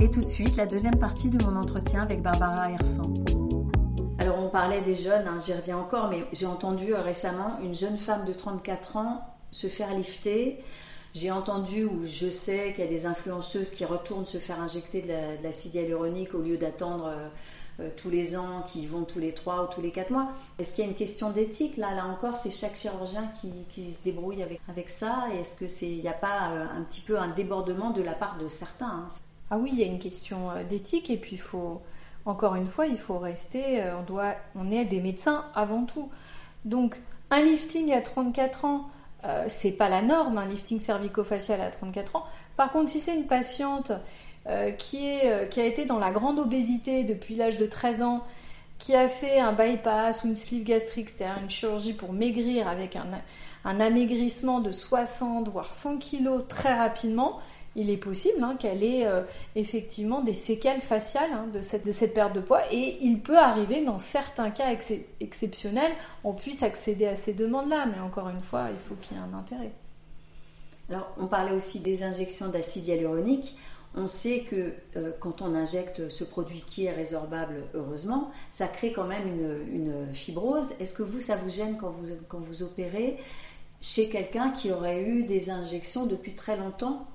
Et tout de suite, la deuxième partie de mon entretien avec Barbara Hersan. Alors on parlait des jeunes, hein, j'y reviens encore, mais j'ai entendu euh, récemment une jeune femme de 34 ans se faire lifter. J'ai entendu ou je sais qu'il y a des influenceuses qui retournent se faire injecter de l'acide hyaluronique au lieu d'attendre euh, euh, tous les ans, qui vont tous les trois ou tous les quatre mois. Est-ce qu'il y a une question d'éthique là Là encore, c'est chaque chirurgien qui, se débrouille avec, avec ça. Est-ce qu'il n'y a pas un petit peu un débordement de la part de certains hein? Ah oui, il y a une question d'éthique et puis il faut encore une fois, il faut rester, euh, on, doit, on est des médecins avant tout. Donc, un lifting à 34 ans, euh, c'est pas la norme, un lifting cervico-facial à 34 ans. Par contre, si c'est une patiente euh, qui a été dans la grande obésité depuis l'âge de 13 ans, qui a fait un bypass ou une sleeve gastrique, c'est-à-dire une chirurgie pour maigrir avec un, un amaigrissement de 60 voire 100 kg très rapidement, il est possible hein, qu'elle ait euh, effectivement des séquelles faciales hein, de, cette, de cette perte de poids et il peut arriver dans certains cas exceptionnels, on puisse accéder à ces demandes-là, mais encore une fois, il faut qu'il y ait un intérêt. Alors, on parlait aussi des injections d'acide hyaluronique. On sait que euh, quand on injecte ce produit qui est résorbable, heureusement, ça crée quand même une, fibrose. Est-ce que vous, ça vous gêne quand vous, quand vous opérez chez quelqu'un qui aurait eu des injections depuis très longtemps?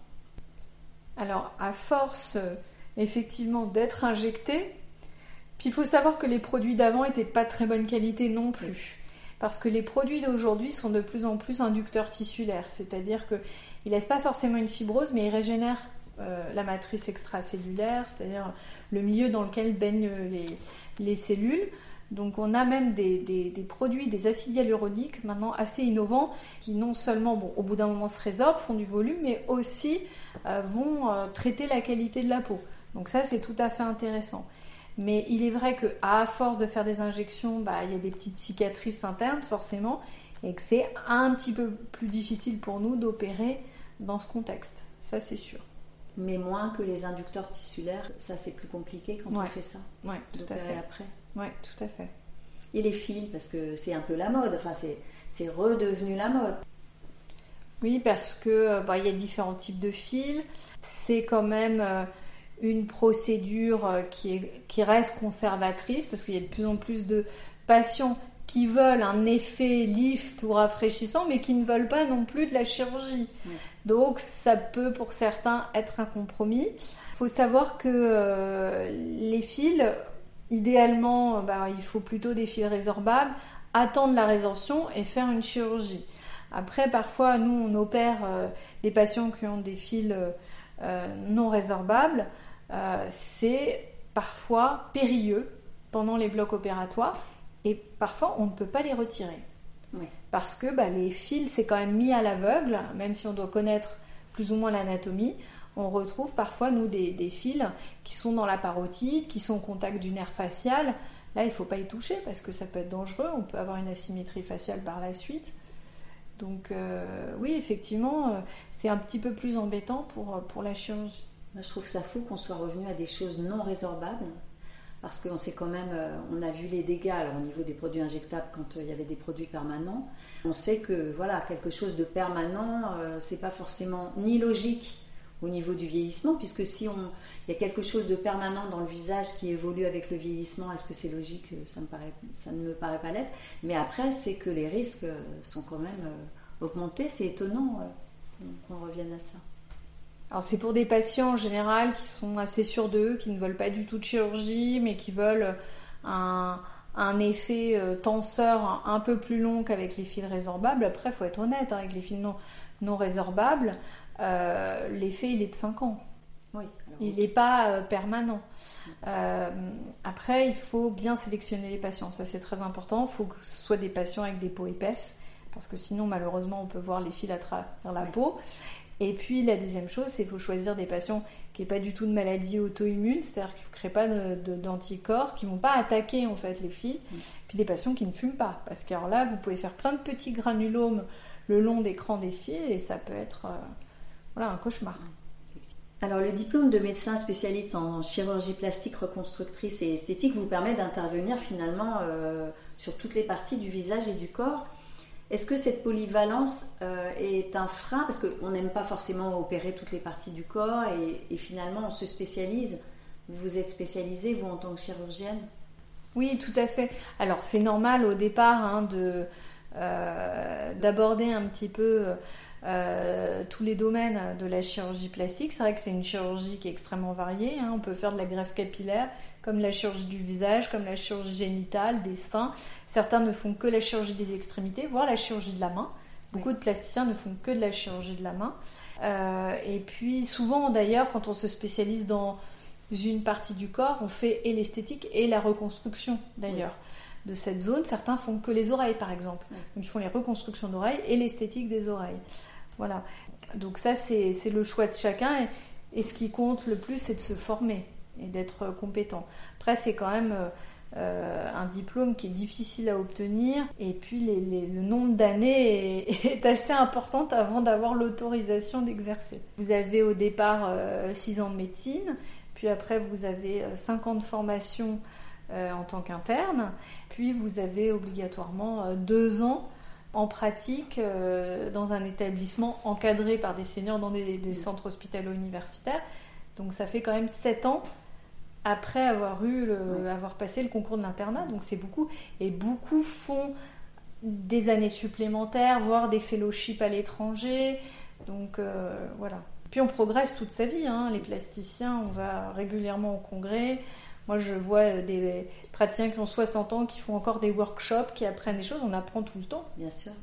Alors, à force, euh, effectivement, d'être injecté, puis il faut savoir que les produits d'avant étaient de pas très bonne qualité non plus. Parce que les produits d'aujourd'hui sont de plus en plus inducteurs tissulaires, c'est-à-dire qu'ils ne laissent pas forcément une fibrose, mais ils régénèrent euh, la matrice extracellulaire, c'est-à-dire le milieu dans lequel baignent les cellules. Donc on a même des, produits, des acides hyaluroniques maintenant assez innovants qui non seulement au bout d'un moment se résorbent, font du volume, mais aussi euh, vont euh, traiter la qualité de la peau. Donc ça c'est tout à fait intéressant. Mais il est vrai qu'à force de faire des injections, bah, il y a des petites cicatrices internes forcément, et que c'est un petit peu plus difficile pour nous d'opérer dans ce contexte. Ça c'est sûr. Mais moins que les inducteurs tissulaires, ça c'est plus compliqué quand on fait ça. Oui, tout à fait. après. Oui, tout à fait. Et les fils, parce que c'est un peu la mode, enfin c'est redevenu la mode. Oui, parce que euh, bah, il y a différents types de fils. C'est quand même euh, une procédure euh, qui, est, qui reste conservatrice parce qu'il y a de plus en plus de patients qui veulent un effet lift ou rafraîchissant, mais qui ne veulent pas non plus de la chirurgie. Donc ça peut pour certains être un compromis. Il faut savoir que les fils idéalement, bah, il faut plutôt des fils résorbables, attendre la résorption et faire une chirurgie. Après, parfois, nous, on opère euh, des patients qui ont des fils euh, euh, non résorbables. c'est parfois périlleux pendant les blocs opératoires et parfois, on ne peut pas les retirer. Parce que bah, les fils, c'est quand même mis à l'aveugle, même si on doit connaître plus ou moins l'anatomie on retrouve parfois, nous, des, fils qui sont dans la parotide, qui sont au contact du nerf facial. Là, il ne faut pas y toucher parce que ça peut être dangereux. On peut avoir une asymétrie faciale par la suite. Donc, euh, oui, effectivement, euh, c'est un petit peu plus embêtant pour, pour la chirurgie. je trouve ça fou qu'on soit revenu à des choses non résorbables. Parce qu'on sait quand même, euh, on a vu les dégâts au niveau des produits injectables quand il y avait des produits permanents. On sait que voilà, quelque chose de permanent, c'est pas forcément ni logique au niveau du vieillissement, puisque si on, il y a quelque chose de permanent dans le visage qui évolue avec le vieillissement, est-ce que c'est logique? Ça, me paraît, ça ne me paraît pas l'être. Mais après, c'est que les risques sont quand même euh, augmentés. C'est étonnant euh, qu'on revienne à ça. Alors c'est pour des patients en général qui sont assez sûrs d'eux, qui ne veulent pas du tout de chirurgie, mais qui veulent un, un effet euh, tenseur un peu plus long qu'avec les fils résorbables. Après, il faut être honnête, hein, avec les fils non résorbables, euh, l'effet il est de 5 ans. il n'est pas euh, permanent. Euh, après, il faut bien sélectionner les patients, ça c'est très important. Il faut que ce soit des patients avec des peaux épaisses, parce que sinon malheureusement on peut voir les fils à travers la peau. Et puis la deuxième chose, c'est qu'il faut choisir des patients qui n'aient pas du tout de maladie auto-immune, c'est-à-dire qui ne créent pas d'anticorps, qui ne vont pas attaquer en fait les fils. Puis des patients qui ne fument pas, parce que là, vous pouvez faire plein de petits granulomes le long des crans des fils et ça peut être voilà, un cauchemar. Alors, le diplôme de médecin spécialiste en chirurgie plastique reconstructrice et esthétique vous permet d'intervenir finalement euh, sur toutes les parties du visage et du corps. Est-ce que cette polyvalence est un frein? Parce qu'on n'aime pas forcément opérer toutes les parties du corps et, finalement on se spécialise. Vous êtes spécialisée, vous, en tant que chirurgienne? Oui, tout à fait. Alors c'est normal au départ hein, de, d'aborder un petit peu euh, tous les domaines de la chirurgie plastique. C'est vrai que c'est une chirurgie qui est extrêmement variée. Hein. On peut faire de la greffe capillaire, comme la chirurgie du visage, comme la chirurgie génitale, des seins. Certains ne font que la chirurgie des extrémités, voire la chirurgie de la main. Beaucoup de plasticiens ne font que de la chirurgie de la main. Euh, et puis souvent d'ailleurs, quand on se spécialise dans une partie du corps, on fait et l'esthétique et la reconstruction d'ailleurs. de cette zone. Certains font que les oreilles, par exemple. Donc, ils font les reconstructions d'oreilles et l'esthétique des oreilles. Voilà. Donc ça, c'est le choix de chacun. Et, ce qui compte le plus, c'est de se former et d'être compétent. Après, c'est quand même euh, un diplôme qui est difficile à obtenir. Et puis, le nombre d'années est, assez important avant d'avoir l'autorisation d'exercer. Vous avez au départ 6 euh, ans de médecine. Puis après, vous avez 5 euh, ans de formation en tant qu'interne. Puis vous avez obligatoirement 2 ans en pratique euh, dans un établissement encadré par des seniors dans des, centres hospitalo-universitaires. Donc ça fait quand même 7 ans après avoir, eu avoir passé le concours de l'internat. Donc c'est beaucoup. Et beaucoup font des années supplémentaires, voire des fellowships à l'étranger. Donc euh, voilà. Puis on progresse toute sa vie. Hein. Les plasticiens, on va régulièrement au congrès. Moi, je vois des praticiens qui ont 60 ans, qui font encore des workshops, qui apprennent des choses. On apprend tout le temps. Bien sûr.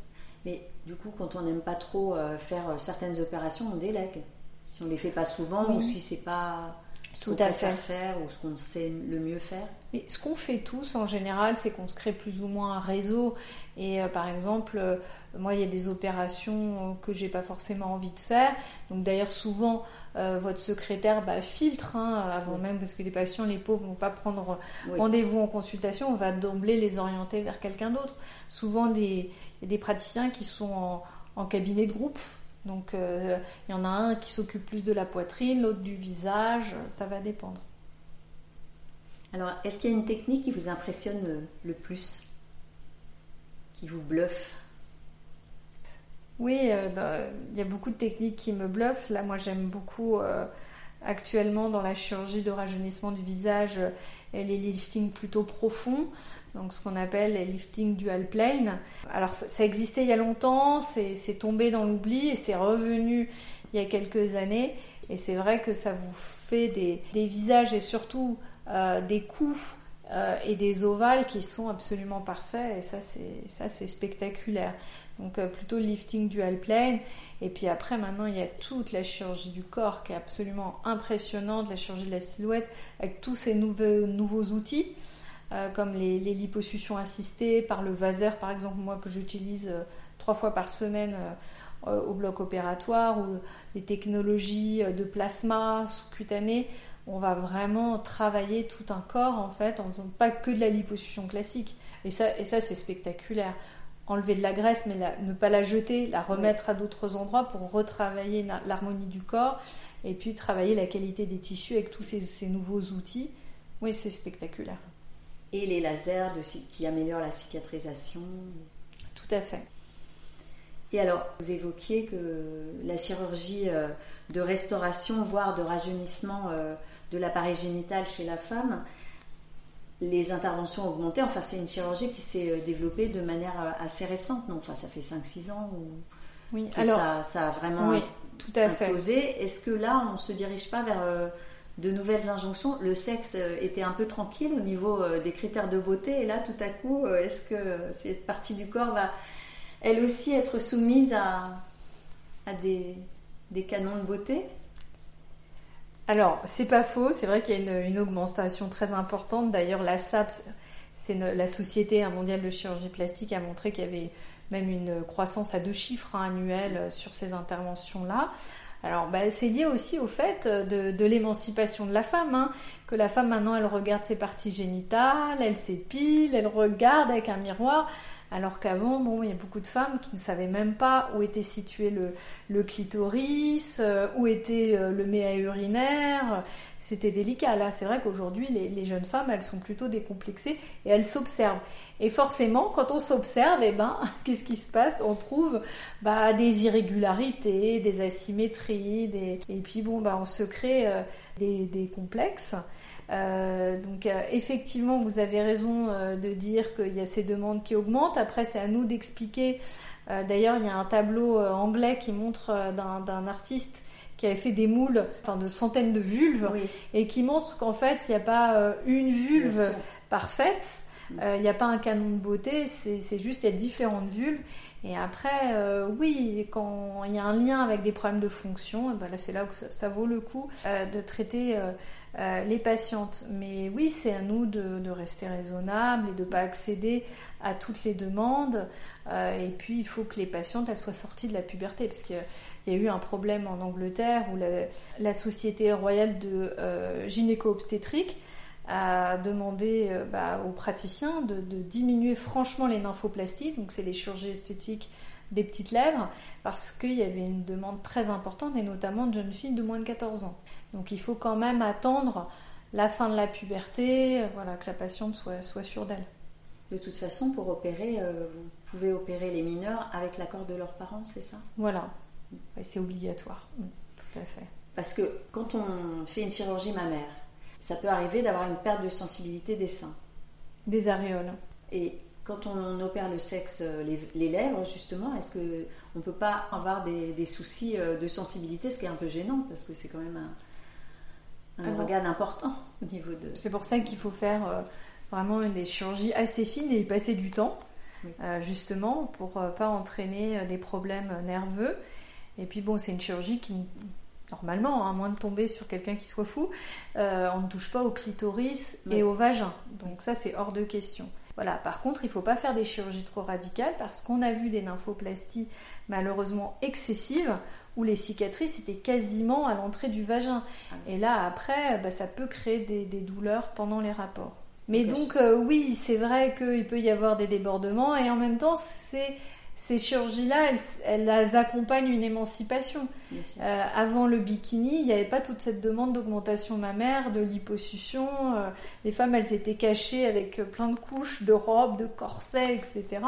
Mais du coup, quand on n'aime pas trop euh, faire euh, certaines opérations, on délègue. Si on les fait pas souvent ou si c'est pas ce qu'on préfère faire ou ce qu'on sait le mieux faire. Mais ce qu'on fait tous en général, c'est qu'on se crée plus ou moins un réseau. Et euh, par exemple, moi, il y a des opérations que j'ai pas forcément envie de faire. Donc d'ailleurs, souvent, euh, votre secrétaire bah, filtre hein, avant même, parce que les patients, les pauvres, vont pas prendre rendez-vous en consultation, on va d'emblée les orienter vers quelqu'un d'autre. Souvent, y a des praticiens qui sont en, cabinet de groupe. Donc, euh, il y en a un qui s'occupe plus de la poitrine, l'autre du visage, ça va dépendre. Alors, est-ce qu'il y a une technique qui vous impressionne le plus? Qui vous bluffe? Oui, euh, il y a beaucoup de techniques qui me bluffent. Là, moi, j'aime beaucoup euh, actuellement dans la chirurgie de rajeunissement du visage euh, les liftings plutôt profonds, donc ce qu'on appelle les liftings dual plane. Alors, ça, existait il y a longtemps, c'est tombé dans l'oubli et c'est revenu il y a quelques années. Et c'est vrai que ça vous fait des, visages et surtout des coups et des ovales qui sont absolument parfaits. Et ça, c'est spectaculaire. Donc euh, plutôt lifting dual plane. Et puis après, maintenant, il y a toute la chirurgie du corps qui est absolument impressionnante, la chirurgie de la silhouette, avec tous ces nouveaux, nouveaux outils, euh, comme les, liposuctions assistées par le vaser, par exemple, moi que j'utilise euh, trois fois par semaine au bloc opératoire, ou les technologies de plasma sous-cutané. On va vraiment travailler tout un corps en fait, en faisant pas que de la liposuction classique. Et ça, et ça c'est spectaculaire enlever de la graisse, mais ne pas la jeter, la remettre à d'autres endroits pour retravailler l'harmonie du corps et puis travailler la qualité des tissus avec tous ces, nouveaux outils. Oui, c'est spectaculaire. Et les lasers de, qui améliorent la cicatrisation Tout à fait. Et alors, vous évoquiez que la chirurgie euh, de restauration, voire de rajeunissement euh, de l'appareil génital chez la femme, les interventions ont augmenté. Enfin, c'est une chirurgie qui s'est euh, développée de manière euh, assez récente, non Enfin, ça fait 5-6 ans où oui. Alors, ça, a vraiment oui, tout à imposé. Est-ce que là, on ne se dirige pas vers euh, de nouvelles injonctions? Le sexe était un peu tranquille au niveau des critères de beauté, et là, tout à coup, est-ce que cette partie du corps va elle aussi être soumise à, à des, des canons de beauté? Alors, c'est pas faux, c'est vrai qu'il y a une, augmentation très importante. D'ailleurs, la SAPS, c'est la Société mondiale de chirurgie plastique, a montré qu'il y avait même une croissance à deux chiffres hein, annuels sur ces interventions-là. Alors, bah, c'est lié aussi au fait de, l'émancipation de la femme, hein. que la femme maintenant elle regarde ses parties génitales, elle s'épile, elle regarde avec un miroir. Alors qu'avant, bon, il y a beaucoup de femmes qui ne savaient même pas où était situé le, clitoris, euh, où était euh, le méa urinaire. C'était délicat. Là, c'est vrai qu'aujourd'hui, les, jeunes femmes, elles sont plutôt décomplexées et elles s'observent. Et forcément, quand on s'observe, eh ben, qu'est-ce qui se passe? On trouve bah, des irrégularités, des asymétries, des... et puis bon, bah, on se crée euh, des, complexes. Euh, donc euh, effectivement, vous avez raison de dire qu'il y a ces demandes qui augmentent. Après, c'est à nous d'expliquer. D'ailleurs, il y a un tableau anglais qui montre d'un artiste qui avait fait des moules, enfin de centaines de vulves, et qui montre qu'en fait, il n'y a pas une vulve parfaite. Euh, il n'y a pas un canon de beauté, c'est juste il y a différentes vulves. Et après, euh, oui, quand il y a un lien avec des problèmes de fonction, ben là c'est là où ça, vaut le coup euh, de traiter les patientes. Mais oui, c'est à nous de, rester raisonnable et de ne pas accéder à toutes les demandes. et puis il faut que les patientes elles soient sorties de la puberté parce qu'il y a eu un problème en Angleterre où la, Société royale de gynéco-obstétrique a demandé euh, bah, aux praticiens de, diminuer franchement les nymphoplasties, donc c'est les chirurgies esthétiques des petites lèvres, parce qu'il y avait une demande très importante, et notamment de jeunes filles de moins de 14 ans. Donc il faut quand même attendre la fin de la puberté, euh, voilà, que la patiente soit, soit sûre d'elle. De toute façon, pour opérer, euh, vous pouvez opérer les mineurs avec l'accord de leurs parents, c'est ça? Voilà, c'est obligatoire, mm, tout à fait. Parce que quand on fait une chirurgie mammaire, ça peut arriver d'avoir une perte de sensibilité des seins. Des aréoles. Et quand on opère le sexe, euh, les, lèvres, justement, est-ce qu'on ne peut pas avoir des, soucis euh, de sensibilité, ce qui est un peu gênant, parce que c'est quand même un, organe important au niveau de... C'est pour ça qu'il faut faire euh, vraiment des chirurgies assez fines et y passer du temps, justement, pour ne pas entraîner des problèmes nerveux. Et puis bon, c'est une chirurgie qui normalement, hein, à moins de tomber sur quelqu'un qui soit fou, euh, on ne touche pas au clitoris et au vagin. Donc ça, c'est hors de question. Voilà. Par contre, il ne faut pas faire des chirurgies trop radicales parce qu'on a vu des nymphoplasties malheureusement excessives où les cicatrices étaient quasiment à l'entrée du vagin. Ah et là, après, bah, ça peut créer des, douleurs pendant les rapports. Mais donc, euh, oui, c'est vrai qu'il peut y avoir des débordements et en même temps, c'est ces chirurgies-là, elles, accompagnent une émancipation. Euh, avant le bikini, il n'y avait pas toute cette demande d'augmentation mammaire, de liposuction. Euh, les femmes, elles étaient cachées avec plein de couches, de robes, de corsets, etc.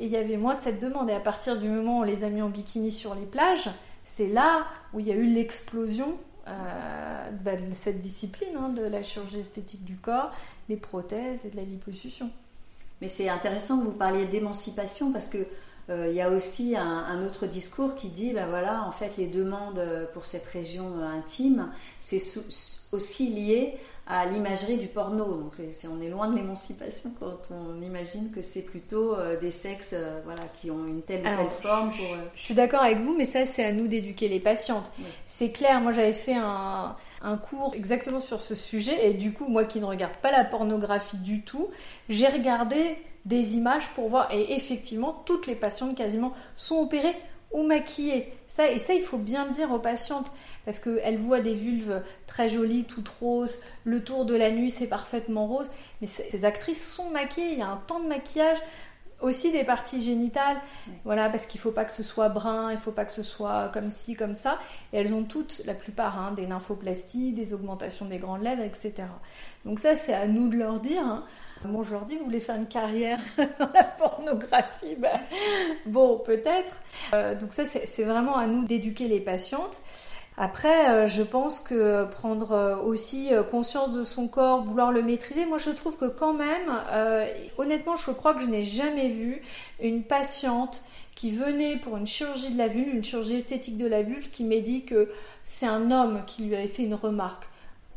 Et il y avait moins cette demande. Et à partir du moment où on les a mis en bikini sur les plages, c'est là où il y a eu l'explosion bah, de cette discipline, hein, de la chirurgie esthétique du corps, des prothèses et de la liposuction. Mais c'est intéressant que vous parliez d'émancipation parce que euh, il y a aussi un, autre discours qui dit, ben voilà, en fait, les demandes pour cette région euh, intime, c'est aussi lié à l'imagerie du porno. Donc, on est loin de l'émancipation quand on imagine que c'est plutôt euh, des sexes, voilà, qui ont une telle ou telle forme. Je, suis d'accord avec vous, mais ça, c'est à nous d'éduquer les patientes. C'est clair. Moi, j'avais fait un un cours exactement sur ce sujet. Et du coup, moi qui ne regarde pas la pornographie du tout, j'ai regardé des images pour voir. Et effectivement, toutes les patientes quasiment sont opérées ou maquillées. Ça, et ça, il faut bien le dire aux patientes. Parce qu'elles voient des vulves très jolies, toutes roses. Le tour de la nuit, c'est parfaitement rose. Mais ces actrices sont maquillées. Il y a un temps de maquillage aussi des parties génitales, voilà, parce qu'il ne faut pas que ce soit brun, il ne faut pas que ce soit comme ci, comme ça. Et elles ont toutes, la plupart, hein, des nymphoplasties, des augmentations des grandes lèvres, etc. Donc ça, c'est à nous de leur dire. Hein. Bon, je leur dis, vous voulez faire une carrière dans la pornographie? Ben, Bon, peut-être. Euh, donc ça, c'est vraiment à nous d'éduquer les patientes. Après, euh, je pense que prendre euh, aussi euh, conscience de son corps, vouloir le maîtriser, moi je trouve que quand même, honnêtement, je crois que je n'ai jamais vu une patiente qui venait pour une chirurgie de la vulve, une chirurgie esthétique de la vulve, qui m'a dit que c'est un homme qui lui avait fait une remarque.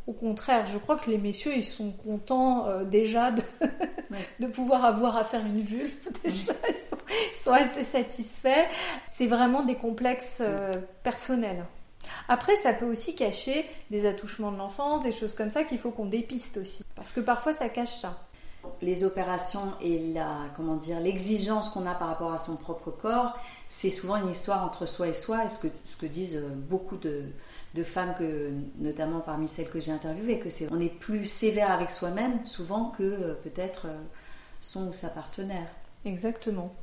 Au contraire, je crois que les messieurs, ils sont contents déjà de, pouvoir avoir à faire une vulve. Déjà, ils sont, assez satisfaits. C'est vraiment des complexes personnels. Après, ça peut aussi cacher des attouchements de l'enfance, des choses comme ça qu'il faut qu'on dépiste aussi. Parce que parfois, ça cache ça. Les opérations et la, comment dire, l'exigence qu'on a par rapport à son propre corps, c'est souvent une histoire entre soi et soi, et ce que, ce que disent euh, beaucoup de, de femmes, que, notamment parmi celles que j'ai interviewées, que c'est on est plus sévère avec soi-même souvent que euh, peut-être euh, son ou sa partenaire. Exactement.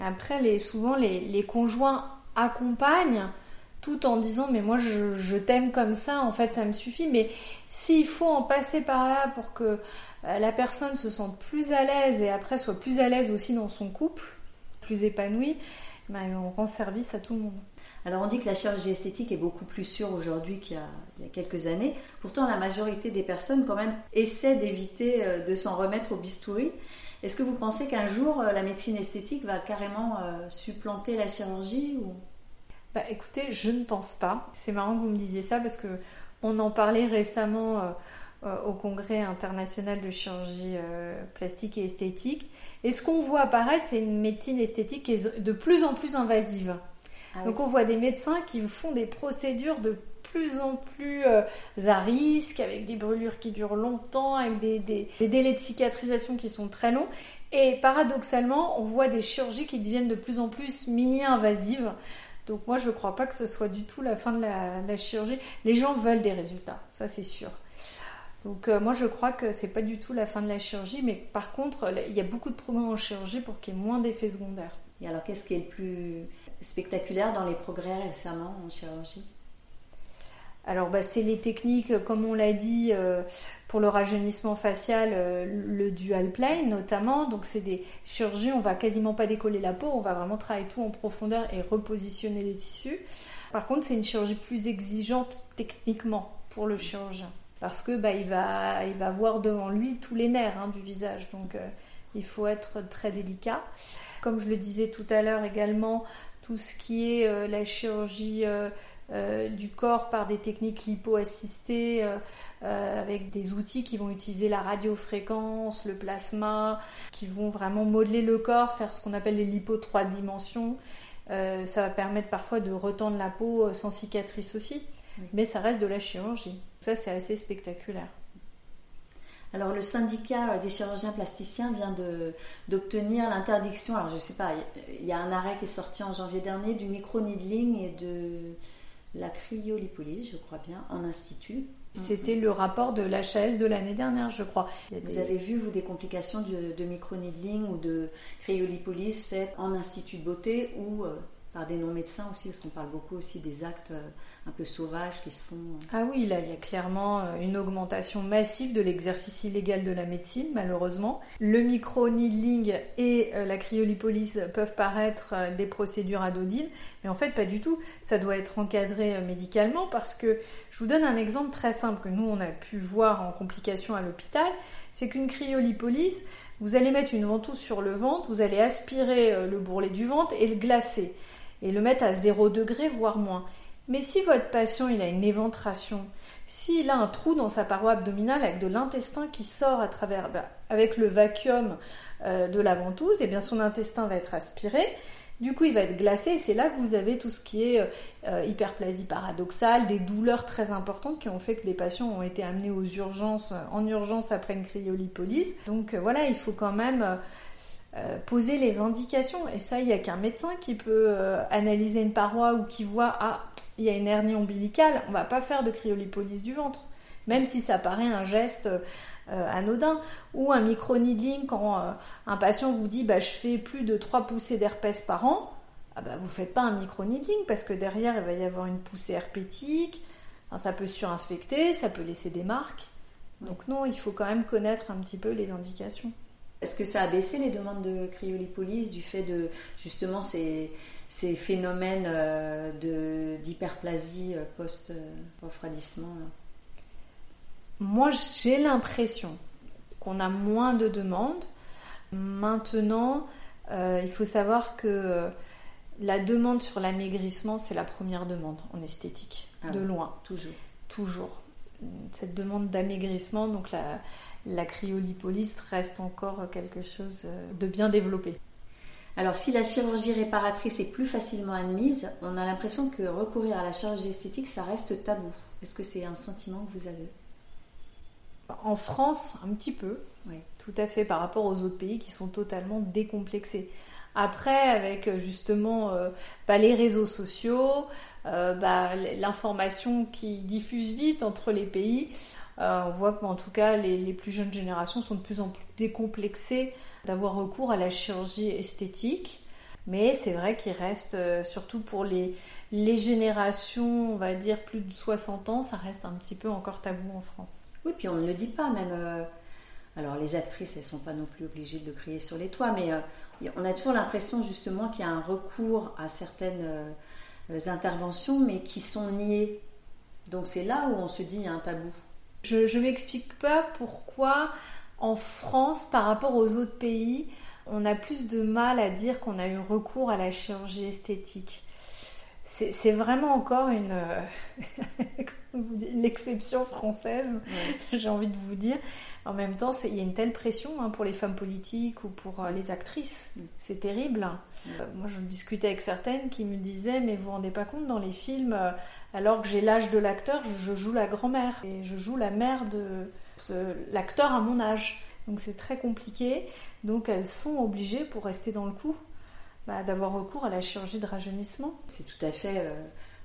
Après, les, souvent les, les conjoints accompagnent tout en disant mais moi je, t'aime comme ça, en fait ça me suffit. Mais s'il faut en passer par là pour que euh, la personne se sente plus à l'aise et après soit plus à l'aise aussi dans son couple, plus épanouie, ben, on rend service à tout le monde. Alors on dit que la chirurgie esthétique est beaucoup plus sûre aujourd'hui qu'il y, a quelques années. Pourtant la majorité des personnes quand même essaient d'éviter euh, de s'en remettre au bistouri. Est-ce que vous pensez qu'un jour euh, la médecine esthétique va carrément supplanter la chirurgie ou... Bah, écoutez, je ne pense pas. C'est marrant que vous me disiez ça parce que on en parlait récemment euh, euh, au congrès international de chirurgie euh, plastique et esthétique. Et ce qu'on voit apparaître, c'est une médecine esthétique qui est de plus en plus invasive. Ah Donc on voit des médecins qui font des procédures de plus en plus à risque, avec des brûlures qui durent longtemps, avec des, des, délais de cicatrisation qui sont très longs. Et paradoxalement, on voit des chirurgies qui deviennent de plus en plus mini-invasives. Donc moi, je ne crois pas que ce soit du tout la fin de la, chirurgie. Les gens veulent des résultats, ça c'est sûr. Donc euh, moi, je crois que c'est pas du tout la fin de la chirurgie, mais par contre, il y a beaucoup de progrès en chirurgie pour qu'il y ait moins d'effets secondaires. Et alors, qu'est-ce qui est le plus spectaculaire dans les progrès récemment en chirurgie? Alors, bah, c'est les techniques, comme on l'a dit, euh, pour le rajeunissement facial, euh, le dual plane notamment. Donc, c'est des chirurgies, on va quasiment pas décoller la peau, on va vraiment travailler tout en profondeur et repositionner les tissus. Par contre, c'est une chirurgie plus exigeante techniquement pour le chirurgien. Parce que bah, il, va, il va voir devant lui tous les nerfs hein, du visage. Donc, euh, il faut être très délicat. Comme je le disais tout à l'heure également, tout ce qui est la chirurgie euh, du corps par des techniques lipo-assistées euh, euh, avec des outils qui vont utiliser la radiofréquence, le plasma, qui vont vraiment modeler le corps, faire ce qu'on appelle les lipos trois dimensions. ça va permettre parfois de retendre la peau sans cicatrice aussi, mais ça reste de la chirurgie. Ça, c'est assez spectaculaire. Alors le syndicat des chirurgiens plasticiens vient d'obtenir l'interdiction, alors je sais pas, il y a un arrêt qui est sorti en janvier dernier du micro-needling et de la cryolipolyse, je crois bien, en institut. C'était le rapport de l'HAS de l'année dernière, je crois. Vous avez vu, vous, des complications de, de microneedling ou de cryolipolyse faites en institut de beauté ou euh, par des non-médecins aussi, parce qu'on parle beaucoup aussi des actes euh, un peu sauvages qui se font. Euh. Ah oui, là, il y a clairement euh, une augmentation massive de l'exercice illégal de la médecine, malheureusement. Le micro-needling et euh, la cryolipolyse peuvent paraître des procédures anodines, mais en fait, pas du tout. Ça doit être encadré médicalement parce que je vous donne un exemple très simple que nous, on a pu voir en complication à l'hôpital. C'est qu'une cryolipolyse, vous allez mettre une ventouse sur le ventre, vous allez aspirer le bourrelet du ventre et le glacer et le mettre à 0 degré, voire moins. Mais si votre patient il a une éventration, s'il a un trou dans sa paroi abdominale avec de l'intestin qui sort à travers, bah, avec le vacuum euh, de la ventouse, et eh bien son intestin va être aspiré. Du coup, il va être glacé et c'est là que vous avez tout ce qui est euh, hyperplasie paradoxale, des douleurs très importantes qui ont fait que des patients ont été amenés aux urgences, en urgence après une cryolipolyse. Donc euh, voilà, il faut quand même poser les indications. Et ça, il n'y a qu'un médecin qui peut analyser une paroi ou qui voit, ah, il y a une hernie ombilicale, on va pas faire de cryolipolyse du ventre, même si ça paraît un geste euh, anodin. Ou un micro-needling, quand euh, un patient vous dit bah, je fais plus de 3 poussées d'herpès par an, ah bah, vous faites pas un micro-needling parce que derrière il va y avoir une poussée herpétique, ça peut surinfecter, ça peut laisser des marques. Donc non, il faut quand même connaître un petit peu les indications. Est-ce que ça a baissé les demandes de cryolipolyse du fait de justement ces, ces phénomènes euh, d'hyperplasie euh, post-refroidissement Moi, j'ai l'impression qu'on a moins de demandes. Maintenant, euh, il faut savoir que la demande sur l'amaigrissement, c'est la première demande en esthétique, ah de loin. Toujours. Toujours. Cette demande d'amaigrissement, donc la, la cryolipolyse reste encore quelque chose de bien développé. Alors si la chirurgie réparatrice est plus facilement admise, on a l'impression que recourir à la chirurgie esthétique, ça reste tabou. Est-ce que c'est un sentiment que vous avez? En France, un petit peu, oui. tout à fait, par rapport aux autres pays qui sont totalement décomplexés. Après, avec justement euh, bah, les réseaux sociaux, euh, bah, l'information qui diffuse vite entre les pays, euh, on voit qu'en tout cas les, les, plus jeunes générations sont de plus en plus décomplexées d'avoir recours à la chirurgie esthétique. Mais c'est vrai qu'il reste, euh, surtout pour les, les générations, on va dire plus de 60 ans, ça reste un petit peu encore tabou en France. Oui, puis on ne le dit pas même. Euh, alors les actrices, elles sont pas non plus obligées de crier sur les toits, mais euh, on a toujours l'impression justement qu'il y a un recours à certaines euh, interventions, mais qui sont niées. Donc c'est là où on se dit il y a un tabou. Je ne m'explique pas pourquoi en France, par rapport aux autres pays, on a plus de mal à dire qu'on a eu recours à la chirurgie esthétique. C'est vraiment encore une, l'exception française, j'ai envie de vous dire. En même temps, il y a une telle pression hein, pour les femmes politiques ou pour euh, les actrices. Mm. C'est terrible. Euh, moi, je discutais avec certaines qui me disaient Mais vous vous rendez pas compte, dans les films, euh, alors que j'ai l'âge de l'acteur, je, joue la grand-mère et je joue la mère de l'acteur à mon âge. Donc c'est très compliqué. Donc elles sont obligées, pour rester dans le coup, bah, d'avoir recours à la chirurgie de rajeunissement. C'est tout à fait euh,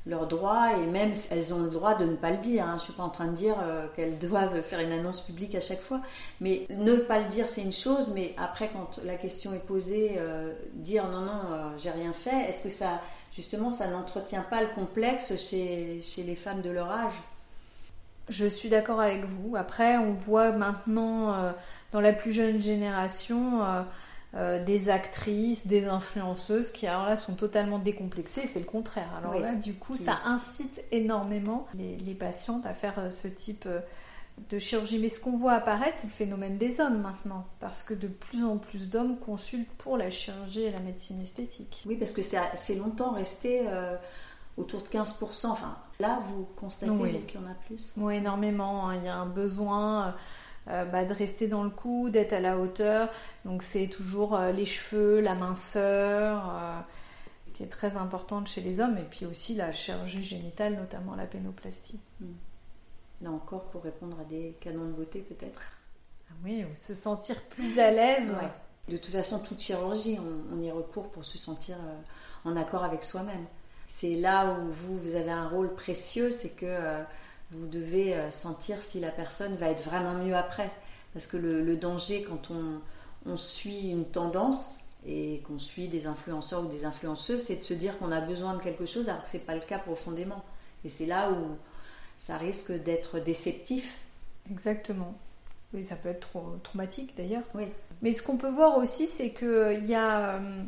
leur droit et même elles ont le droit de ne pas le dire. Hein. Je ne suis pas en train de dire euh, qu'elles doivent faire une annonce publique à chaque fois. Mais ne pas le dire, c'est une chose. Mais après, quand la question est posée, euh, dire non, non, j'ai rien fait, est-ce que ça, justement, ça n'entretient pas le complexe chez, chez les femmes de leur âge? Je suis d'accord avec vous. Après, on voit maintenant dans la plus jeune génération euh, des actrices, des influenceuses qui alors là sont totalement décomplexées, c'est le contraire. Alors là, du coup, ça incite énormément les, patientes à faire euh, ce type euh, de chirurgie. Mais ce qu'on voit apparaître, c'est le phénomène des hommes maintenant, parce que de plus en plus d'hommes consultent pour la chirurgie et la médecine esthétique. Oui, parce que c'est longtemps resté autour de 15%. Enfin, là, vous constatez qu'il y en a plus Oui, énormément. Hein. Il y a un besoin euh, bah, de rester dans le coup, d'être à la hauteur. Donc c'est toujours euh, les cheveux, la minceur, euh, qui est très importante chez les hommes, et puis aussi la chirurgie génitale, notamment la pénoplastie. Hmm. Là encore, pour répondre à des canons de beauté peut-être? Ah oui, ou se sentir plus à l'aise. De toute façon, toute chirurgie, on, on y recourt pour se sentir en accord avec soi-même. C'est là où vous, vous avez un rôle précieux, c'est que vous devez euh, sentir si la personne va être vraiment mieux après. Parce que le, danger, quand on, suit une tendance et qu'on suit des influenceurs ou des influenceuses, c'est de se dire qu'on a besoin de quelque chose alors que ce n'est pas le cas profondément. Et c'est là où ça risque d'être déceptif. Exactement. Oui, ça peut être traumatique d'ailleurs. Oui. Mais ce qu'on peut voir aussi, c'est qu'il y a euh,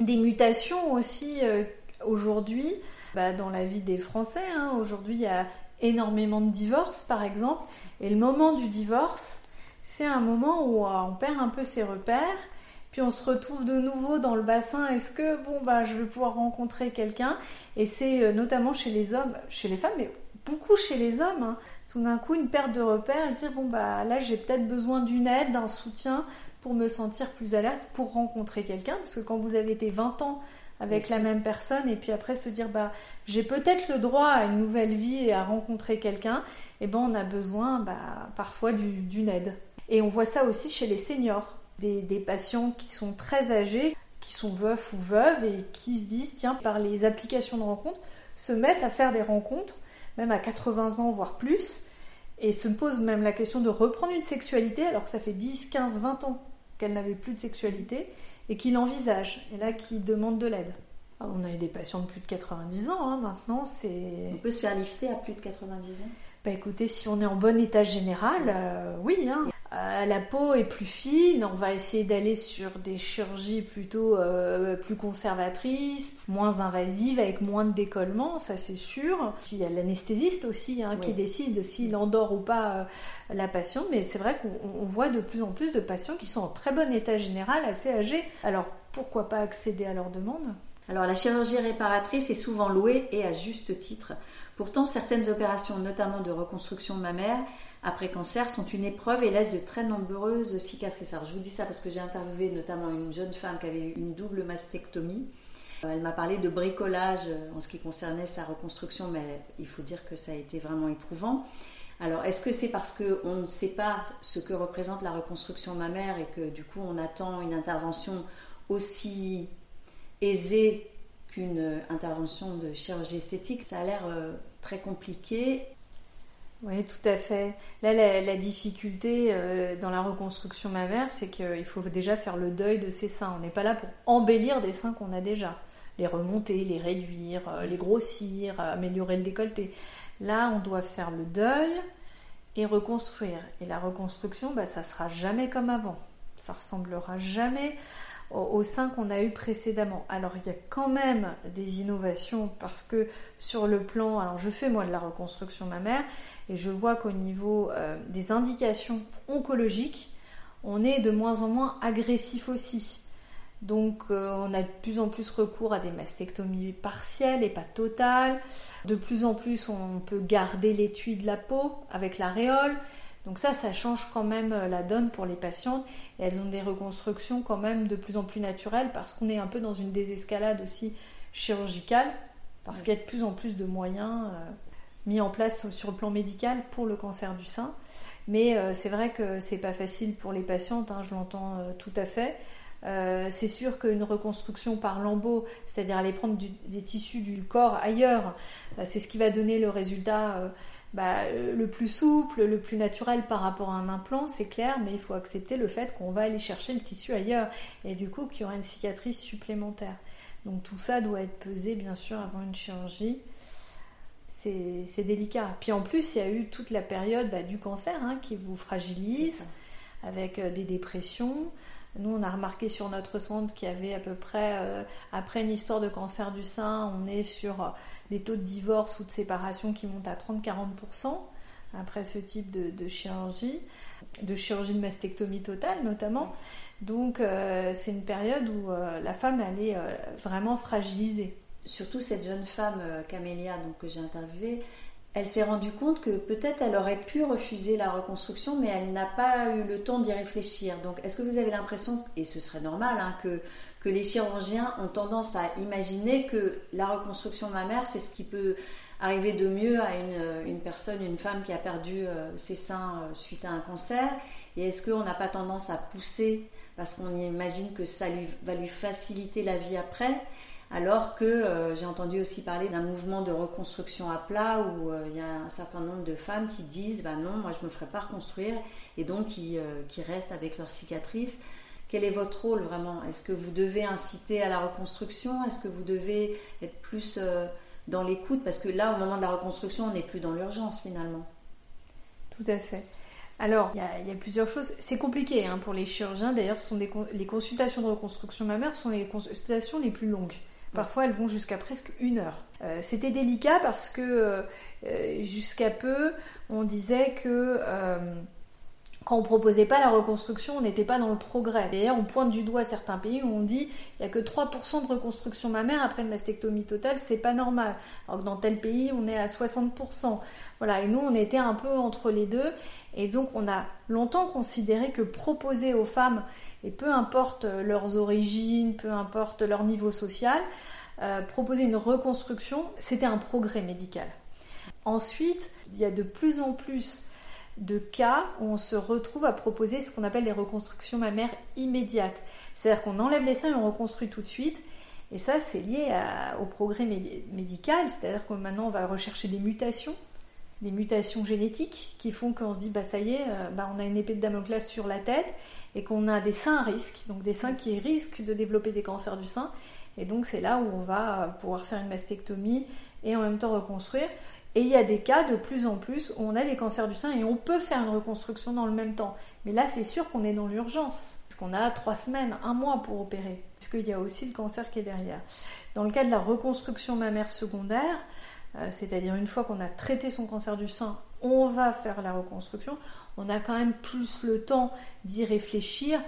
des mutations aussi euh, aujourd'hui bah, dans la vie des Français. Hein. Aujourd'hui, il y a énormément de divorces, par exemple. Et le moment du divorce, c'est un moment où euh, on perd un peu ses repères. Puis on se retrouve de nouveau dans le bassin. Est-ce que bon bah je vais pouvoir rencontrer quelqu'un? Et c'est euh, notamment chez les hommes, chez les femmes, mais beaucoup chez les hommes. Hein. Tout d'un coup, une perte de repères et se dire bon bah là j'ai peut-être besoin d'une aide, d'un soutien pour me sentir plus à l'aise, pour rencontrer quelqu'un. Parce que quand vous avez été 20 ans avec la même personne et puis après se dire bah j'ai peut-être le droit à une nouvelle vie et à rencontrer quelqu'un et eh ben on a besoin bah, parfois d'une aide et on voit ça aussi chez les seniors des, des, patients qui sont très âgés qui sont veufs ou veuves et qui se disent tiens par les applications de rencontres se mettent à faire des rencontres même à 80 ans voire plus et se posent même la question de reprendre une sexualité alors que ça fait 10, 15, 20 ans qu'elle n'avait plus de sexualité et qui l'envisage, et là qui demande de l'aide. Ah, on a eu des patients de plus de 90 ans, hein, maintenant c'est... On peut se faire lifter à plus de 90 ans? Bah écoutez, si on est en bon état général, euh, oui. Hein. Euh, la peau est plus fine, on va essayer d'aller sur des chirurgies plutôt euh, plus conservatrices, moins invasives, avec moins de décollement, ça c'est sûr. Puis il y a l'anesthésiste aussi hein, qui décide s'il endort ou pas euh, la patiente, mais c'est vrai qu'on voit de plus en plus de patients qui sont en très bon état général, assez âgés. Alors pourquoi pas accéder à leur demande? Alors la chirurgie réparatrice est souvent louée et à juste titre. Pourtant, certaines opérations, notamment de reconstruction mammaire, après cancer sont une épreuve et laissent de très nombreuses cicatrices. Alors je vous dis ça parce que j'ai interviewé notamment une jeune femme qui avait eu une double mastectomie. Euh, elle m'a parlé de bricolage euh, en ce qui concernait sa reconstruction, mais il faut dire que ça a été vraiment éprouvant. Alors, est-ce que c'est parce qu'on ne sait pas ce que représente la reconstruction mammaire et que du coup on attend une intervention aussi aisée qu'une intervention de chirurgie esthétique? Ça a l'air euh, très compliqué oui, tout à fait. Là, la, difficulté euh, dans la reconstruction mammaire, c'est qu'il faut déjà faire le deuil de ses seins. On n'est pas là pour embellir des seins qu'on a déjà. les remonter, les réduire, les grossir, améliorer le décolleté. Là, on doit faire le deuil et reconstruire. Et la reconstruction, bah, ça sera jamais comme avant. Ça ressemblera jamais au, sein qu'on a eu précédemment. Alors il y a quand même des innovations parce que sur le plan, alors je fais moi de la reconstruction mammaire et je vois qu'au niveau euh, des indications oncologiques, on est de moins en moins agressif aussi. Donc euh, on a de plus en plus recours à des mastectomies partielles et pas totales. De plus en plus on peut garder l'étui de la peau avec l'aréole. Donc ça, ça change quand même euh, la donne pour les patientes et elles ont des reconstructions quand même de plus en plus naturelles parce qu'on est un peu dans une désescalade aussi chirurgicale parce qu'il y a de plus en plus de moyens euh, mis en place sur le plan médical pour le cancer du sein. Mais c'est vrai que c'est pas facile pour les patientes, hein, je l'entends tout à fait. Euh, c'est sûr qu'une reconstruction par lambeau, c'est-à-dire aller prendre des tissus du corps ailleurs, euh, c'est ce qui va donner le résultat euh, bah, le plus souple, le plus naturel par rapport à un implant, c'est clair, mais il faut accepter le fait qu'on va aller chercher le tissu ailleurs et du coup qu'il y aura une cicatrice supplémentaire. Donc tout ça doit être pesé bien sûr avant une chirurgie. C'est délicat. Puis en plus, il y a eu toute la période bah, du cancer hein, qui vous fragilise avec des dépressions. Nous, on a remarqué sur notre centre qu'il y avait à peu près, euh, après une histoire de cancer du sein, on est sur euh, des taux de divorce ou de séparation qui montent à 30-40% après ce type de, chirurgie, de chirurgie de mastectomie totale notamment. Donc, euh, c'est une période où la femme, elle est vraiment fragilisée. Surtout cette jeune femme, Camélia, donc, que j'ai interviewée, elle s'est rendue compte que peut-être elle aurait pu refuser la reconstruction, mais elle n'a pas eu le temps d'y réfléchir. Donc, est-ce que vous avez l'impression, et ce serait normal, hein, que, les chirurgiens ont tendance à imaginer que la reconstruction mammaire, c'est ce qui peut arriver de mieux à une, une personne, une femme qui a perdu euh, ses seins euh, suite à un cancer? Et est-ce qu'on n'a pas tendance à pousser parce qu'on imagine que ça lui, va lui faciliter la vie après? Alors que euh, j'ai entendu aussi parler d'un mouvement de reconstruction à plat où euh, il y a un certain nombre de femmes qui disent bah non, moi je me ferai pas reconstruire et donc qui, euh, qui restent avec leurs cicatrices. Quel est votre rôle vraiment? Est-ce que vous devez inciter à la reconstruction? Est-ce que vous devez être plus dans l'écoute? Parce que là, au moment de la reconstruction, on n'est plus dans l'urgence finalement. Tout à fait. Alors, il y, a plusieurs choses. C'est compliqué hein, pour les chirurgiens. D'ailleurs, ce sont les consultations de reconstruction mammaire sont les consultations les plus longues. Parfois, elles vont jusqu'à presque une heure. Euh, c'était délicat parce que euh, jusqu'à peu, on disait que euh, quand on proposait pas la reconstruction, on n'était pas dans le progrès. D'ailleurs, on pointe du doigt certains pays où on dit il n'y a que 3% de reconstruction mammaire après une mastectomie totale, c'est pas normal. Alors que dans tel pays, on est à 60%. Voilà, et nous, on était un peu entre les deux. Et donc, on a longtemps considéré que proposer aux femmes et peu importe euh, leurs origines, peu importe leur niveau social, euh, proposer une reconstruction, c'était un progrès médical. Ensuite, il y a de plus en plus de cas où on se retrouve à proposer ce qu'on appelle les reconstructions mammaires immédiates. C'est-à-dire qu'on enlève les seins et on reconstruit tout de suite. Et ça, c'est lié au progrès médical, c'est-à-dire que maintenant, on va rechercher des mutations, des mutations génétiques qui font qu'on se dit, bah ça y est, euh, bah, on a une épée de Damoclès sur la tête et qu'on a des seins à risque, donc des seins qui risquent de développer des cancers du sein. Et donc c'est là où on va pouvoir faire une mastectomie et en même temps reconstruire. Et il y a des cas de plus en plus où on a des cancers du sein et on peut faire une reconstruction dans le même temps. Mais là, c'est sûr qu'on est dans l'urgence. Parce qu'on a trois semaines, un mois pour opérer. Parce qu'il y a aussi le cancer qui est derrière. Dans le cas de la reconstruction mammaire secondaire, euh, c'est-à-dire une fois qu'on a traité son cancer du sein, on va faire la reconstruction on a quand même plus le temps d'y réfléchir.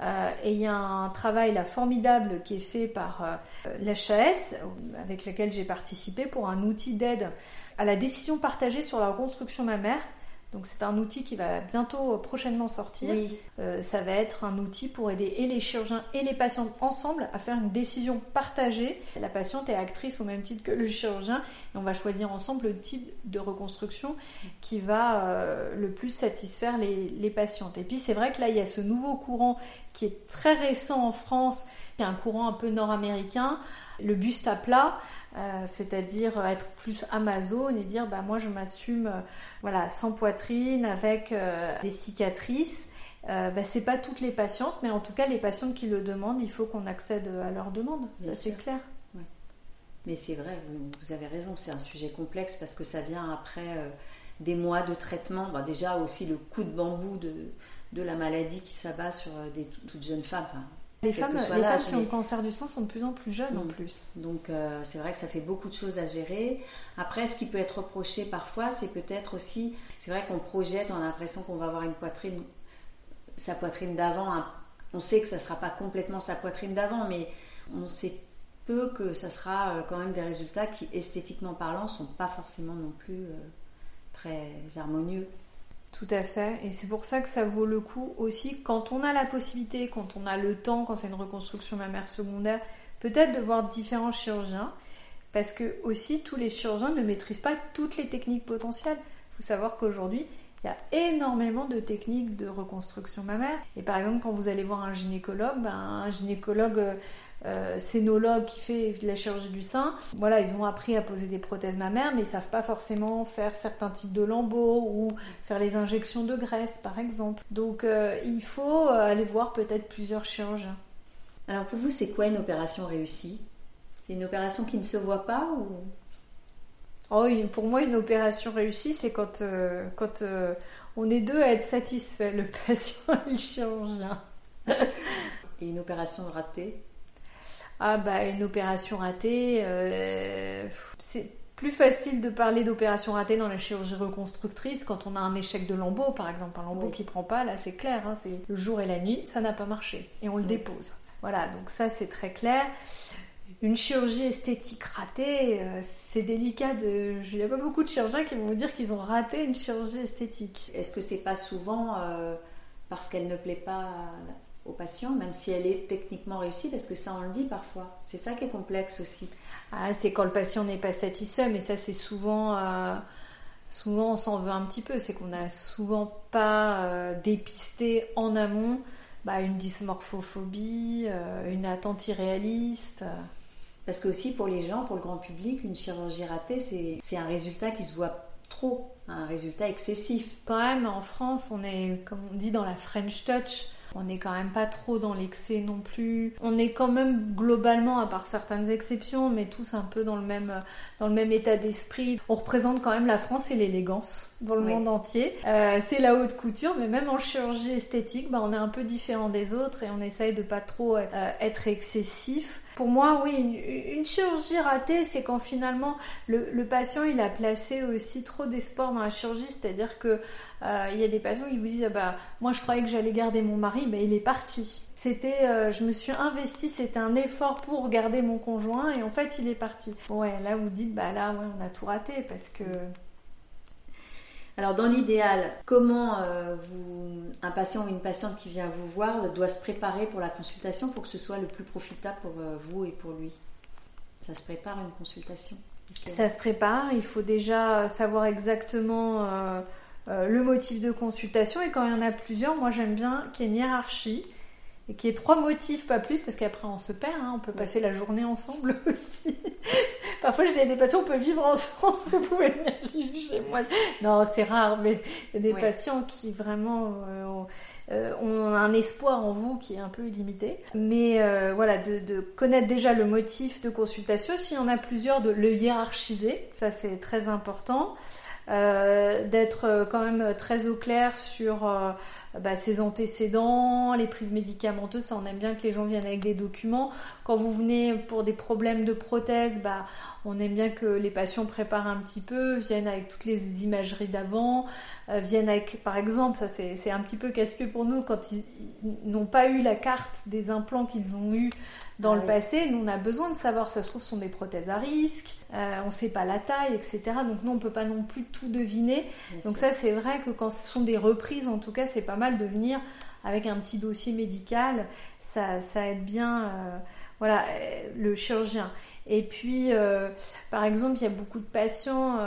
Euh, et il y a un travail là formidable qui est fait par euh, l'HAS, avec lequel j'ai participé, pour un outil d'aide à la décision partagée sur la reconstruction mammaire. Donc c'est un outil qui va bientôt euh, prochainement sortir. Euh, ça va être un outil pour aider et les chirurgiens et les patientes ensemble à faire une décision partagée. La patiente est actrice au même titre que le chirurgien et on va choisir ensemble le type de reconstruction qui va euh, le plus satisfaire les, les patientes. Et puis c'est vrai que là il y a ce nouveau courant qui est très récent en France, qui est un courant un peu nord-américain, le buste à plat. Euh, c'est-à-dire être plus Amazon et dire bah moi je m'assume euh, voilà sans poitrine avec euh, des cicatrices. Bah, c'est pas toutes les patientes, mais en tout cas les patientes qui le demandent, il faut qu'on accède à leurs demandes. ça c'est clair. Mais c'est vrai, vous, avez raison, c'est un sujet complexe parce que ça vient après euh, des mois de traitement. déjà aussi le coup de bambou de, de la maladie qui s'abat sur euh, des toutes jeunes femmes. Les femmes, les femmes qui ont le cancer du sein sont de plus en plus jeunes en mm. plus. Donc euh, c'est vrai que ça fait beaucoup de choses à gérer. Après, ce qui peut être reproché parfois, c'est peut-être aussi, c'est vrai qu'on projette, on a l'impression qu'on va avoir une poitrine, sa poitrine d'avant. On sait que ça ne sera pas complètement sa poitrine d'avant, mais on sait peu que ça sera euh, quand même des résultats qui, esthétiquement parlant, sont pas forcément non plus très harmonieux. Tout à fait. Et c'est pour ça que ça vaut le coup aussi, quand on a la possibilité, quand on a le temps, quand c'est une reconstruction mammaire secondaire, peut-être de voir différents chirurgiens. Parce que aussi, tous les chirurgiens ne maîtrisent pas toutes les techniques potentielles. Il faut savoir qu'aujourd'hui, il y a énormément de techniques de reconstruction mammaire. Et par exemple, quand vous allez voir un gynécologue, ben, un gynécologue euh, euh, scénologue qui fait de la chirurgie du sein, voilà, ils ont appris à poser des prothèses mammaires, mais ils savent pas forcément faire certains types de lambeaux ou faire les injections de graisse, par exemple. Donc, euh, il faut euh, aller voir peut-être plusieurs chirurgiens. Alors, pour vous, c'est quoi une opération réussie? C'est une opération qui ne se voit pas ou? Oh, pour moi, une opération réussie, c'est quand, quand on est deux à être satisfaits, le patient et le chirurgien. et une opération ratée? Ah bah une opération ratée, euh, c'est plus facile de parler d'opération ratée dans la chirurgie reconstructrice quand on a un échec de lambeau, par exemple un lambeau qui prend pas, là c'est clair, hein, c'est le jour et la nuit, ça n'a pas marché et on le dépose. Voilà, donc ça c'est très clair. Une chirurgie esthétique ratée, euh, c'est délicat. De... Il n'y a pas beaucoup de chirurgiens qui vont vous dire qu'ils ont raté une chirurgie esthétique. Est-ce que c'est pas souvent euh, parce qu'elle ne plaît pas au patient, même si elle est techniquement réussie, parce que ça on le dit parfois. C'est ça qui est complexe aussi. Ah, c'est quand le patient n'est pas satisfait, mais ça c'est souvent, euh, souvent on s'en veut un petit peu, c'est qu'on n'a souvent pas euh, dépisté en amont bah, une dysmorphophobie, euh, une attente irréaliste. Parce que aussi pour les gens, pour le grand public, une chirurgie ratée, c'est un résultat qui se voit trop, un résultat excessif. Quand même, en France, on est, comme on dit, dans la French touch. On n'est quand même pas trop dans l'excès non plus. On est quand même globalement, à part certaines exceptions, mais tous un peu dans le même, dans le même état d'esprit. On représente quand même la France et l'élégance dans le monde entier. Euh, c'est la haute couture, mais même en chirurgie esthétique, bah, on est un peu différent des autres et on essaye de pas trop euh, être excessif. Pour moi, oui, une, chirurgie ratée, c'est quand finalement le, patient il a placé aussi trop d'espoir dans la chirurgie, c'est-à-dire que euh, il y a des patients qui vous disent ah bah moi je croyais que j'allais garder mon mari, mais il est parti. C'était, euh, je me suis investie, c'était un effort pour garder mon conjoint et en fait il est parti. Ouais, là vous dites bah là ouais on a tout raté parce que alors dans l'idéal, comment euh, un patient ou une patiente qui vient vous voir doit se préparer pour la consultation pour que ce soit le plus profitable pour euh, vous et pour lui? Ça se prépare une consultation? Ça se prépare, il faut déjà savoir exactement euh, le motif de consultation et quand il y en a plusieurs, moi j'aime bien qu'il y ait une hiérarchie et qu'il y ait trois motifs, pas plus, parce qu'après on se perd, hein, on peut passer la journée ensemble aussi. Parfois je dis à des patients, on peut vivre ensemble, vous pouvez venir vivre chez moi. Non, c'est rare, mais il y a des patients qui vraiment euh, euh, ont un espoir en vous qui est un peu illimité. Mais euh, voilà, de, de, connaître déjà le motif de consultation, s'il y en a plusieurs, de le hiérarchiser, ça c'est très important. d'être quand même très au clair sur bah, ses antécédents, les prises médicamenteuses, ça on aime bien que les gens viennent avec des documents. Quand vous venez pour des problèmes de prothèses, bah, on aime bien que les patients préparent un petit peu, viennent avec toutes les imageries d'avant, euh, viennent avec, par exemple, ça c'est un petit peu casse-pied pour nous, quand ils, n'ont pas eu la carte des implants qu'ils ont eu dans le passé, nous on a besoin de savoir, ça se trouve, ce sont des prothèses à risque, euh, on ne sait pas la taille, etc. Donc nous on ne peut pas non plus tout deviner. Donc ça c'est vrai que quand ce sont des reprises, en tout cas, c'est pas mal de venir avec un petit dossier médical, ça, ça aide bien euh, voilà, le chirurgien. Et puis, par exemple, il y a beaucoup de patients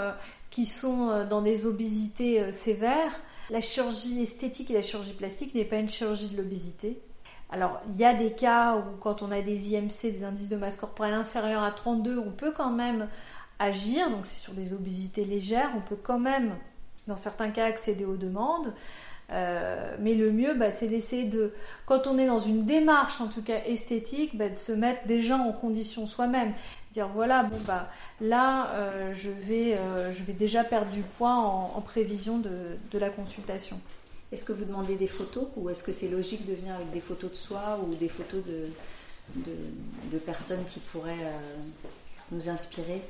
qui sont euh, dans des obésités euh, sévères. La chirurgie esthétique et la chirurgie plastique n'est pas une chirurgie de l'obésité. Alors, il y a des cas où quand on a des IMC, des indices de masse corporelle inférieurs à 32, on peut quand même agir, donc c'est sur des obésités légères, on peut quand même, dans certains cas, accéder aux demandes. Euh, mais le mieux, bah, c'est d'essayer de, quand on est dans une démarche, en tout cas esthétique, bah, de se mettre déjà en condition soi-même. Dire voilà, bon bah là, euh, je, vais, euh, je vais déjà perdre du poids en, prévision de, de, la consultation. Est-ce que vous demandez des photos ou est-ce que c'est logique de venir avec des photos de soi ou des photos de, de, de personnes qui pourraient nous inspirer?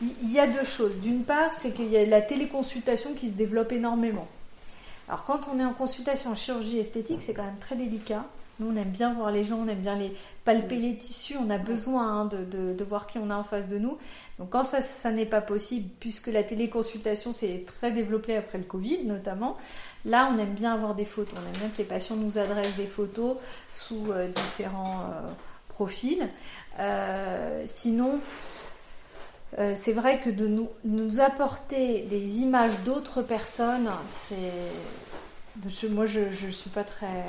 Il y a deux choses. D'une part, c'est qu'il y a la téléconsultation qui se développe énormément. Alors quand on est en consultation en chirurgie esthétique, c'est quand même très délicat. Nous, on aime bien voir les gens, on aime bien les palper les tissus, on a besoin hein, de, voir qui on a en face de nous. Donc quand ça, ça n'est pas possible, puisque la téléconsultation s'est très développée après le Covid notamment, là, on aime bien avoir des photos. On aime bien que les patients nous adressent des photos sous euh, différents euh, profils. Euh, sinon, euh, c'est vrai que de nous, nous apporter des images d'autres personnes, c'est. Moi, je ne suis pas très,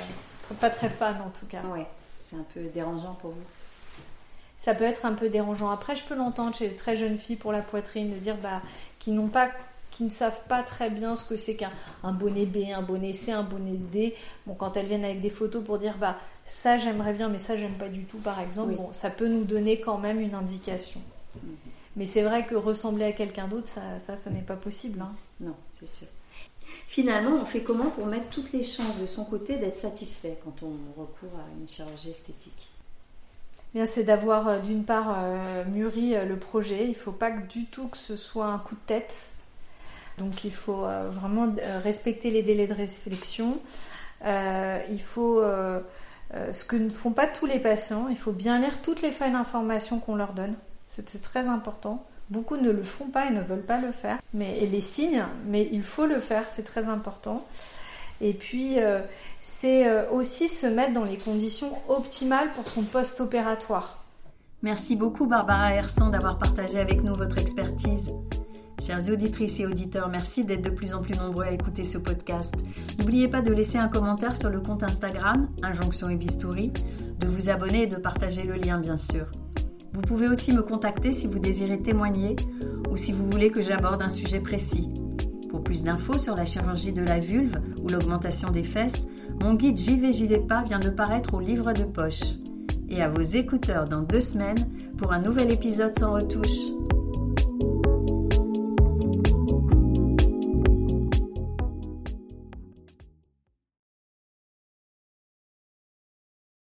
pas très fan en tout cas. Oui, c'est un peu dérangeant pour vous. Ça peut être un peu dérangeant. Après, je peux l'entendre chez les très jeunes filles pour la poitrine, de dire bah, qui n'ont pas qui ne savent pas très bien ce que c'est qu'un bonnet B, un bonnet C, un bonnet D. Bon, quand elles viennent avec des photos pour dire bah ça j'aimerais bien, mais ça j'aime pas du tout, par exemple, bon, ça peut nous donner quand même une indication. Mhm. Mais c'est vrai que ressembler à quelqu'un d'autre, ça, ça, n'est pas possible. Hein. Non, c'est sûr. Finalement, on fait comment pour mettre toutes les chances de son côté d'être satisfait quand on recourt à une chirurgie esthétique? Bien, c'est d'avoir euh, d'une part euh, mûri euh, le projet. Il ne faut pas du tout que ce soit un coup de tête. Donc il faut vraiment respecter les délais de réflexion. il faut ce que ne font pas tous les patients. Il faut bien lire toutes les failles d'information qu'on leur donne. C'est très important. Beaucoup ne le font pas et ne veulent pas le faire. Mais, et les signes, mais il faut le faire, c'est très important. Et puis, euh, c'est euh, aussi se mettre dans les conditions optimales pour son post-opératoire. Merci beaucoup Barbara Hersan d'avoir partagé avec nous votre expertise. Chères auditrices et auditeurs, merci d'être de plus en plus nombreux à écouter ce podcast. N'oubliez pas de laisser un commentaire sur le compte Instagram, Injonction et de vous abonner et de partager le lien bien sûr. Vous pouvez aussi me contacter si vous désirez témoigner ou si vous voulez que j'aborde un sujet précis. Pour plus d'infos sur la chirurgie de la vulve ou l'augmentation des fesses, mon guide vais pas vient de paraître au livre de poche. Et à vos écouteurs dans deux semaines pour un nouvel épisode sans retouche.